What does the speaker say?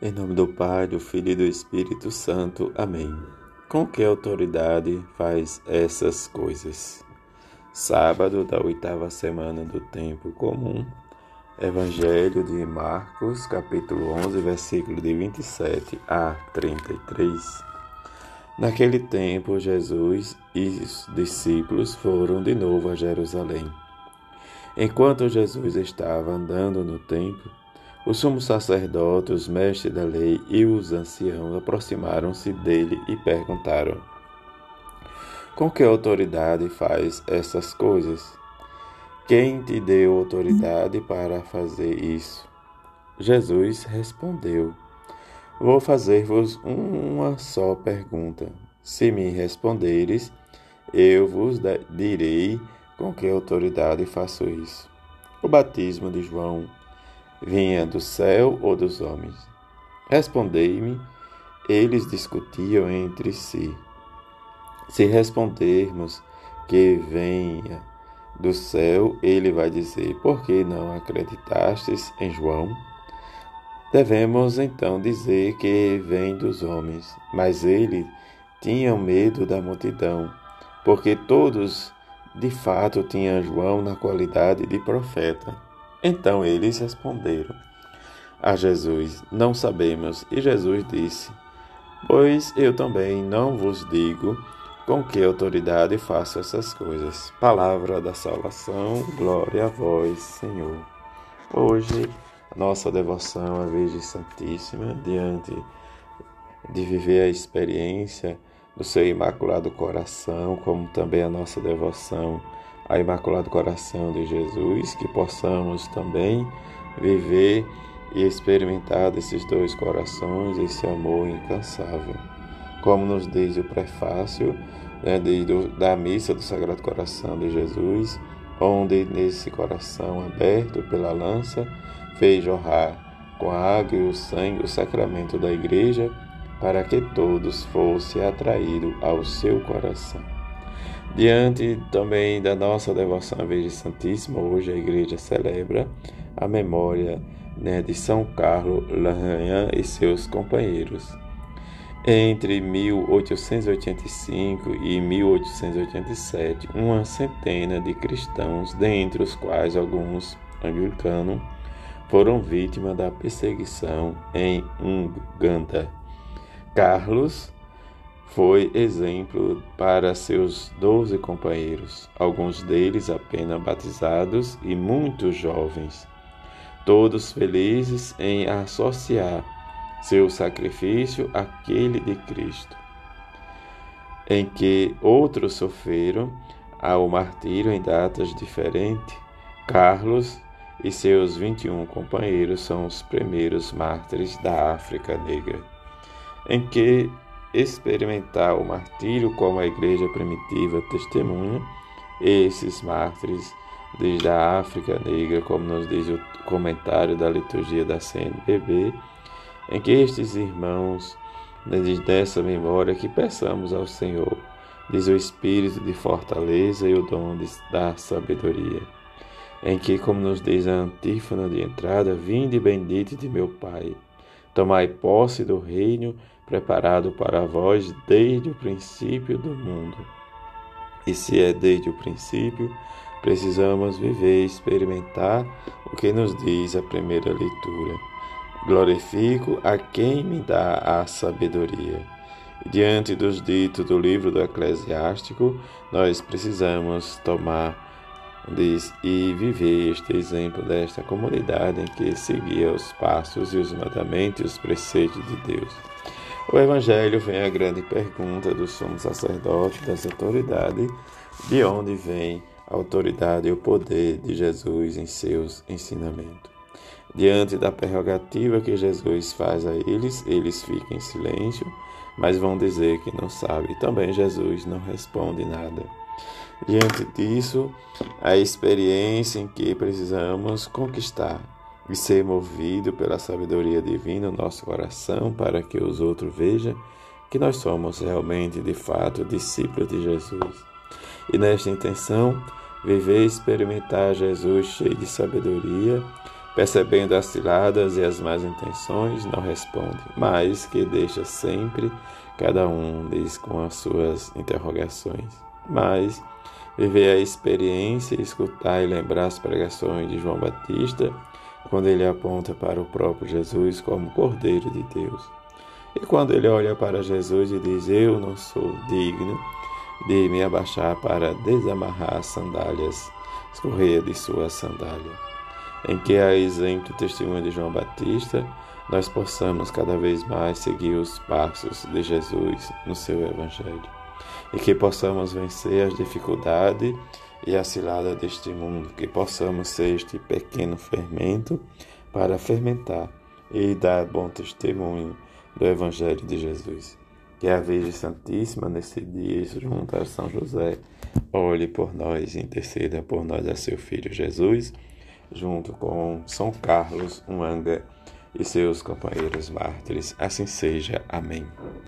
Em nome do Pai, do Filho e do Espírito Santo. Amém. Com que autoridade faz essas coisas? Sábado da oitava semana do tempo comum. Evangelho de Marcos, capítulo 11, versículo de 27 a 33. Naquele tempo, Jesus e os discípulos foram de novo a Jerusalém. Enquanto Jesus estava andando no templo, o sumo sacerdote, os mestres da lei e os anciãos aproximaram-se dele e perguntaram: Com que autoridade faz essas coisas? Quem te deu autoridade para fazer isso? Jesus respondeu: Vou fazer-vos uma só pergunta. Se me responderes, eu vos direi com que autoridade faço isso. O batismo de João vinha do céu ou dos homens? Respondei-me, eles discutiam entre si. Se respondermos que venha do céu, ele vai dizer: Por que não acreditastes em João? Devemos então dizer que vem dos homens, mas ele tinha medo da multidão, porque todos de fato tinham João na qualidade de profeta. Então eles responderam a Jesus: Não sabemos. E Jesus disse: Pois eu também não vos digo com que autoridade faço essas coisas. Palavra da salvação, glória a vós, Senhor. Hoje, nossa devoção à Virgem Santíssima, diante de viver a experiência do seu Imaculado Coração, como também a nossa devoção ao Imaculado Coração de Jesus, que possamos também viver e experimentar desses dois corações, esse amor incansável. Como nos diz o prefácio né, do, da missa do Sagrado Coração de Jesus, onde nesse coração aberto pela lança fez jorrar com a água e o sangue o sacramento da Igreja, para que todos fossem atraídos ao seu coração. Diante também da nossa devoção à Virgem Santíssima, hoje a igreja celebra a memória né, de São Carlos Larrañan e seus companheiros. Entre 1885 e 1887, uma centena de cristãos, dentre os quais alguns anglicanos, foram vítimas da perseguição em Uganda. Carlos foi exemplo para seus doze companheiros, alguns deles apenas batizados e muito jovens, todos felizes em associar seu sacrifício àquele de Cristo, em que outros sofreram ao martírio em datas diferentes. Carlos e seus 21 companheiros são os primeiros mártires da África Negra, em que experimentar o martírio como a igreja primitiva testemunha, esses mártires desde a África Negra, como nos diz o comentário da liturgia da CNBB, em que estes irmãos, dessa memória, que peçamos ao Senhor, diz o Espírito de fortaleza e o dom da sabedoria, em que, como nos diz a antífona de entrada, vinde bendito de meu Pai, tomai posse do reino preparado para vós desde o princípio do mundo. E se é desde o princípio, precisamos viver e experimentar o que nos diz a primeira leitura. Glorifico a quem me dá a sabedoria. Diante dos ditos do livro do Eclesiástico, nós precisamos tomar diz, e viver este exemplo desta comunidade em que seguia os passos e os mandamentos e os preceitos de Deus. O Evangelho vem a grande pergunta do sumo sacerdote, das autoridades, de onde vem a autoridade e o poder de Jesus em seus ensinamentos. Diante da prerrogativa que Jesus faz a eles, eles ficam em silêncio, mas vão dizer que não sabem. Também Jesus não responde nada. Diante disso, a experiência em que precisamos conquistar e ser movido pela sabedoria divina no nosso coração para que os outros vejam que nós somos realmente, de fato, discípulos de Jesus. E nesta intenção, viver e experimentar Jesus cheio de sabedoria percebendo as ciladas e as más intenções, não responde, mas que deixa sempre cada um deles com as suas interrogações. Mas viver a experiência, escutar e lembrar as pregações de João Batista, quando ele aponta para o próprio Jesus como Cordeiro de Deus. E quando ele olha para Jesus e diz: Eu não sou digno de me abaixar para desamarrar as sandálias, escorrer de sua sandália em que, a exemplo do testemunho de João Batista, nós possamos cada vez mais seguir os passos de Jesus no seu Evangelho e que possamos vencer as dificuldades e a cilada deste mundo, que possamos ser este pequeno fermento para fermentar e dar bom testemunho do Evangelho de Jesus. Que a Virgem Santíssima, nesse dia, junto a São José, olhe por nós e interceda por nós a seu Filho Jesus junto com São Carlos Uanga e seus companheiros mártires. Assim seja. Amém.